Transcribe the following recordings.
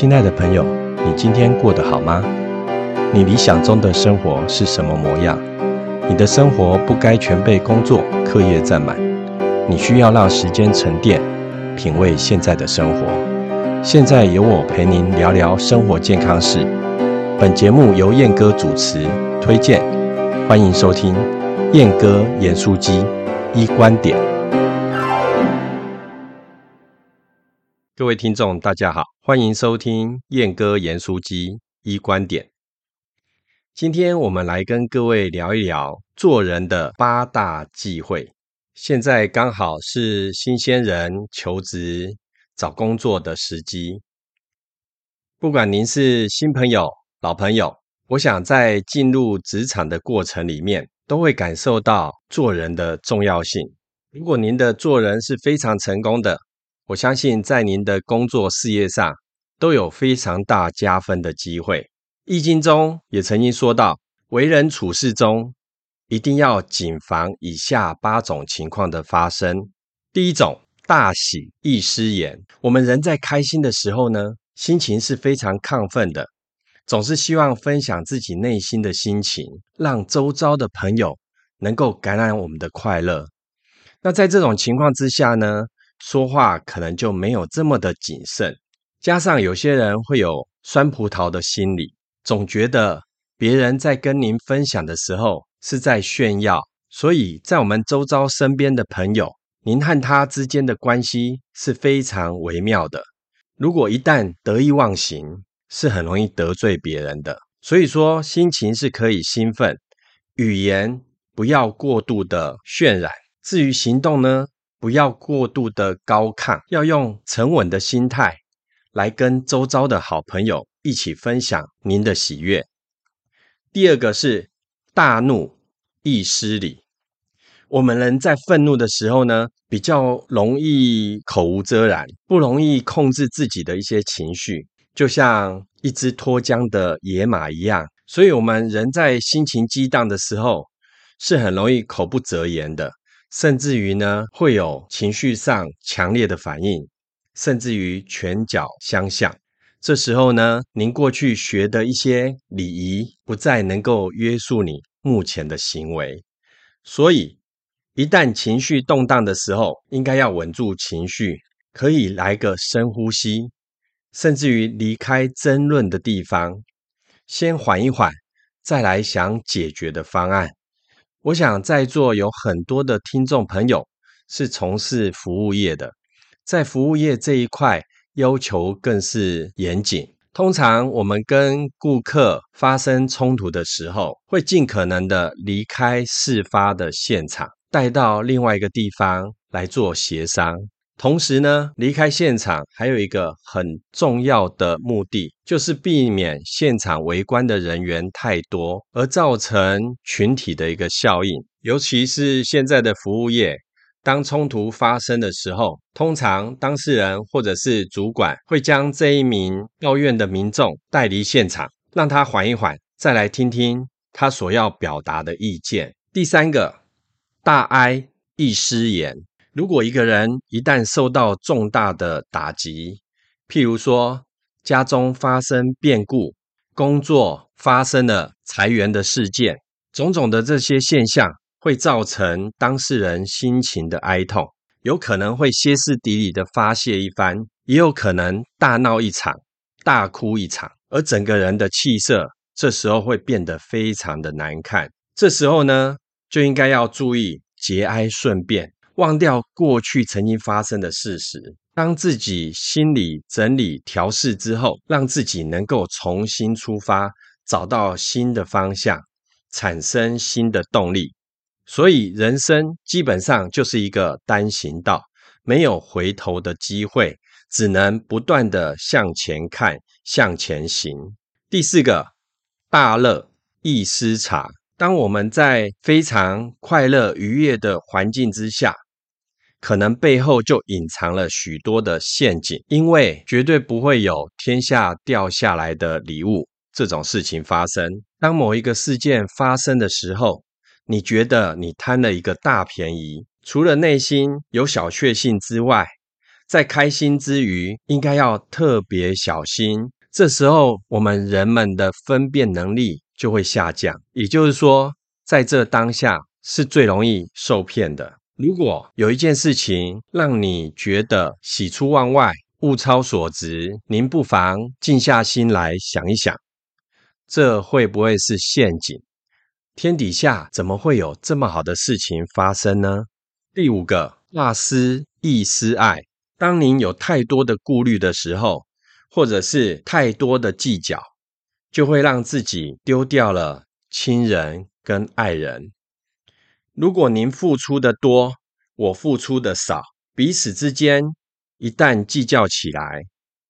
亲爱的朋友，你今天过得好吗？你理想中的生活是什么模样？你的生活不该全被工作、课业占满，你需要让时间沉淀，品味现在的生活。现在由我陪您聊聊生活健康事。本节目由燕哥主持推荐，欢迎收听燕哥严书机一观点。各位听众，大家好，欢迎收听燕哥言书机一观点。今天我们来跟各位聊一聊做人的八大忌讳。现在刚好是新鲜人求职、找工作的时机。不管您是新朋友、老朋友，我想在进入职场的过程里面，都会感受到做人的重要性。如果您的做人是非常成功的，我相信在您的工作事业上都有非常大加分的机会。易经中也曾经说到，为人处事中一定要谨防以下八种情况的发生。第一种，大喜易失言。我们人在开心的时候呢，心情是非常亢奋的，总是希望分享自己内心的心情，让周遭的朋友能够感染我们的快乐。那在这种情况之下呢？说话可能就没有这么的谨慎，加上有些人会有酸葡萄的心理，总觉得别人在跟您分享的时候是在炫耀，所以在我们周遭身边的朋友，您和他之间的关系是非常微妙的。如果一旦得意忘形，是很容易得罪别人的。所以说，心情是可以兴奋，语言不要过度的渲染。至于行动呢？不要过度的高亢，要用沉稳的心态来跟周遭的好朋友一起分享您的喜悦。第二个是大怒易失礼。我们人在愤怒的时候呢，比较容易口无遮拦，不容易控制自己的一些情绪，就像一只脱缰的野马一样。所以，我们人在心情激荡的时候，是很容易口不择言的。甚至于呢，会有情绪上强烈的反应，甚至于拳脚相向。这时候呢，您过去学的一些礼仪不再能够约束你目前的行为。所以，一旦情绪动荡的时候，应该要稳住情绪，可以来个深呼吸，甚至于离开争论的地方，先缓一缓，再来想解决的方案。我想在座有很多的听众朋友是从事服务业的，在服务业这一块要求更是严谨。通常我们跟顾客发生冲突的时候，会尽可能的离开事发的现场，带到另外一个地方来做协商。同时呢，离开现场还有一个很重要的目的，就是避免现场围观的人员太多，而造成群体的一个效应。尤其是现在的服务业，当冲突发生的时候，通常当事人或者是主管会将这一名抱怨的民众带离现场，让他缓一缓，再来听听他所要表达的意见。第三个，大哀易失言。如果一个人一旦受到重大的打击，譬如说家中发生变故、工作发生了裁员的事件，种种的这些现象会造成当事人心情的哀痛，有可能会歇斯底里的发泄一番，也有可能大闹一场、大哭一场，而整个人的气色这时候会变得非常的难看。这时候呢，就应该要注意节哀顺变。忘掉过去曾经发生的事实，当自己心理整理调试之后，让自己能够重新出发，找到新的方向，产生新的动力。所以，人生基本上就是一个单行道，没有回头的机会，只能不断的向前看，向前行。第四个，大乐易失察。当我们在非常快乐愉悦的环境之下。可能背后就隐藏了许多的陷阱，因为绝对不会有天下掉下来的礼物这种事情发生。当某一个事件发生的时候，你觉得你贪了一个大便宜，除了内心有小确幸之外，在开心之余，应该要特别小心。这时候，我们人们的分辨能力就会下降。也就是说，在这当下是最容易受骗的。如果有一件事情让你觉得喜出望外、物超所值，您不妨静下心来想一想，这会不会是陷阱？天底下怎么会有这么好的事情发生呢？第五个，大思亦思爱。当您有太多的顾虑的时候，或者是太多的计较，就会让自己丢掉了亲人跟爱人。如果您付出的多，我付出的少，彼此之间一旦计较起来，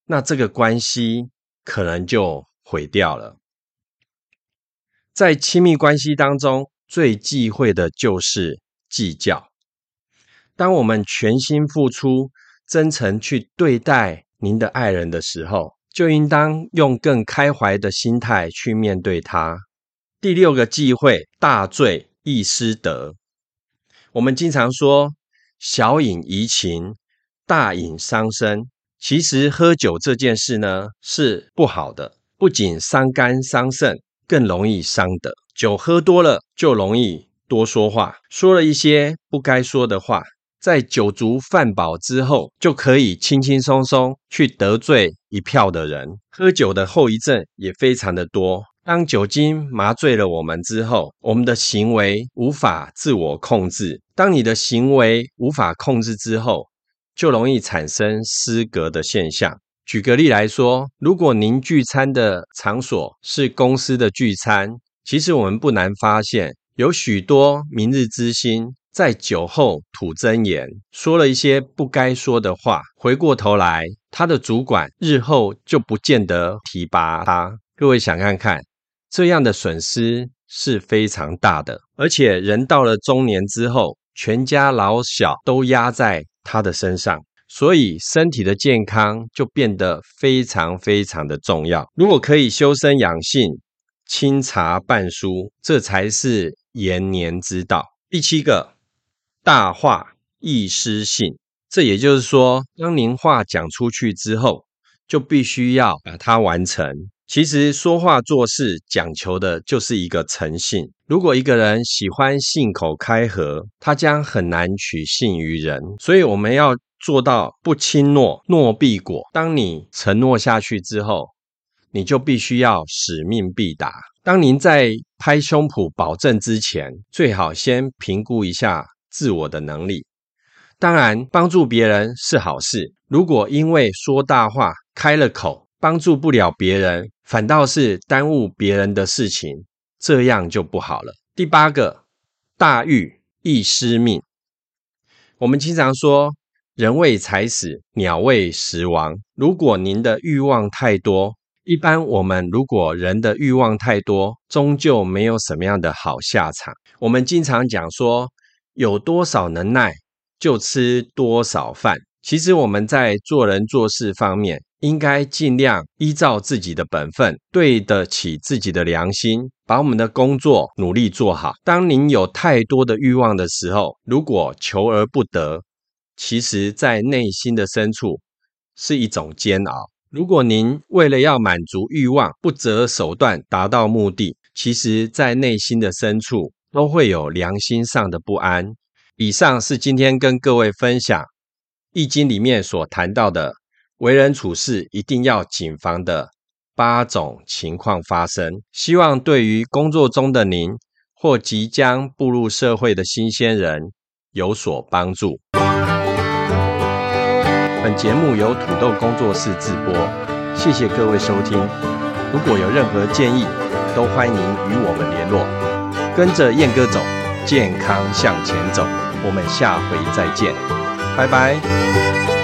那这个关系可能就毁掉了。在亲密关系当中，最忌讳的就是计较。当我们全心付出、真诚去对待您的爱人的时候，就应当用更开怀的心态去面对他。第六个忌讳，大醉易失德。我们经常说小饮怡情，大饮伤身。其实喝酒这件事呢是不好的，不仅伤肝伤肾，更容易伤德。酒喝多了就容易多说话，说了一些不该说的话。在酒足饭饱之后，就可以轻轻松松去得罪一票的人。喝酒的后遗症也非常的多。当酒精麻醉了我们之后，我们的行为无法自我控制。当你的行为无法控制之后，就容易产生失格的现象。举个例来说，如果您聚餐的场所是公司的聚餐，其实我们不难发现，有许多明日之星在酒后吐真言，说了一些不该说的话。回过头来，他的主管日后就不见得提拔他。各位想看看。这样的损失是非常大的，而且人到了中年之后，全家老小都压在他的身上，所以身体的健康就变得非常非常的重要。如果可以修身养性，清茶半书，这才是延年之道。第七个，大话易失信，这也就是说，当您话讲出去之后，就必须要把它完成。其实说话做事讲求的就是一个诚信。如果一个人喜欢信口开河，他将很难取信于人。所以我们要做到不轻诺，诺必果。当你承诺下去之后，你就必须要使命必达。当您在拍胸脯保证之前，最好先评估一下自我的能力。当然，帮助别人是好事。如果因为说大话开了口，帮助不了别人，反倒是耽误别人的事情，这样就不好了。第八个，大欲易失命。我们经常说，人为财死，鸟为食亡。如果您的欲望太多，一般我们如果人的欲望太多，终究没有什么样的好下场。我们经常讲说，有多少能耐就吃多少饭。其实我们在做人做事方面，应该尽量依照自己的本分，对得起自己的良心，把我们的工作努力做好。当您有太多的欲望的时候，如果求而不得，其实在内心的深处是一种煎熬。如果您为了要满足欲望，不择手段达到目的，其实在内心的深处都会有良心上的不安。以上是今天跟各位分享《易经》里面所谈到的。为人处事一定要谨防的八种情况发生，希望对于工作中的您或即将步入社会的新鲜人有所帮助。本节目由土豆工作室制播，谢谢各位收听。如果有任何建议，都欢迎与我们联络。跟着燕哥走，健康向前走。我们下回再见，拜拜。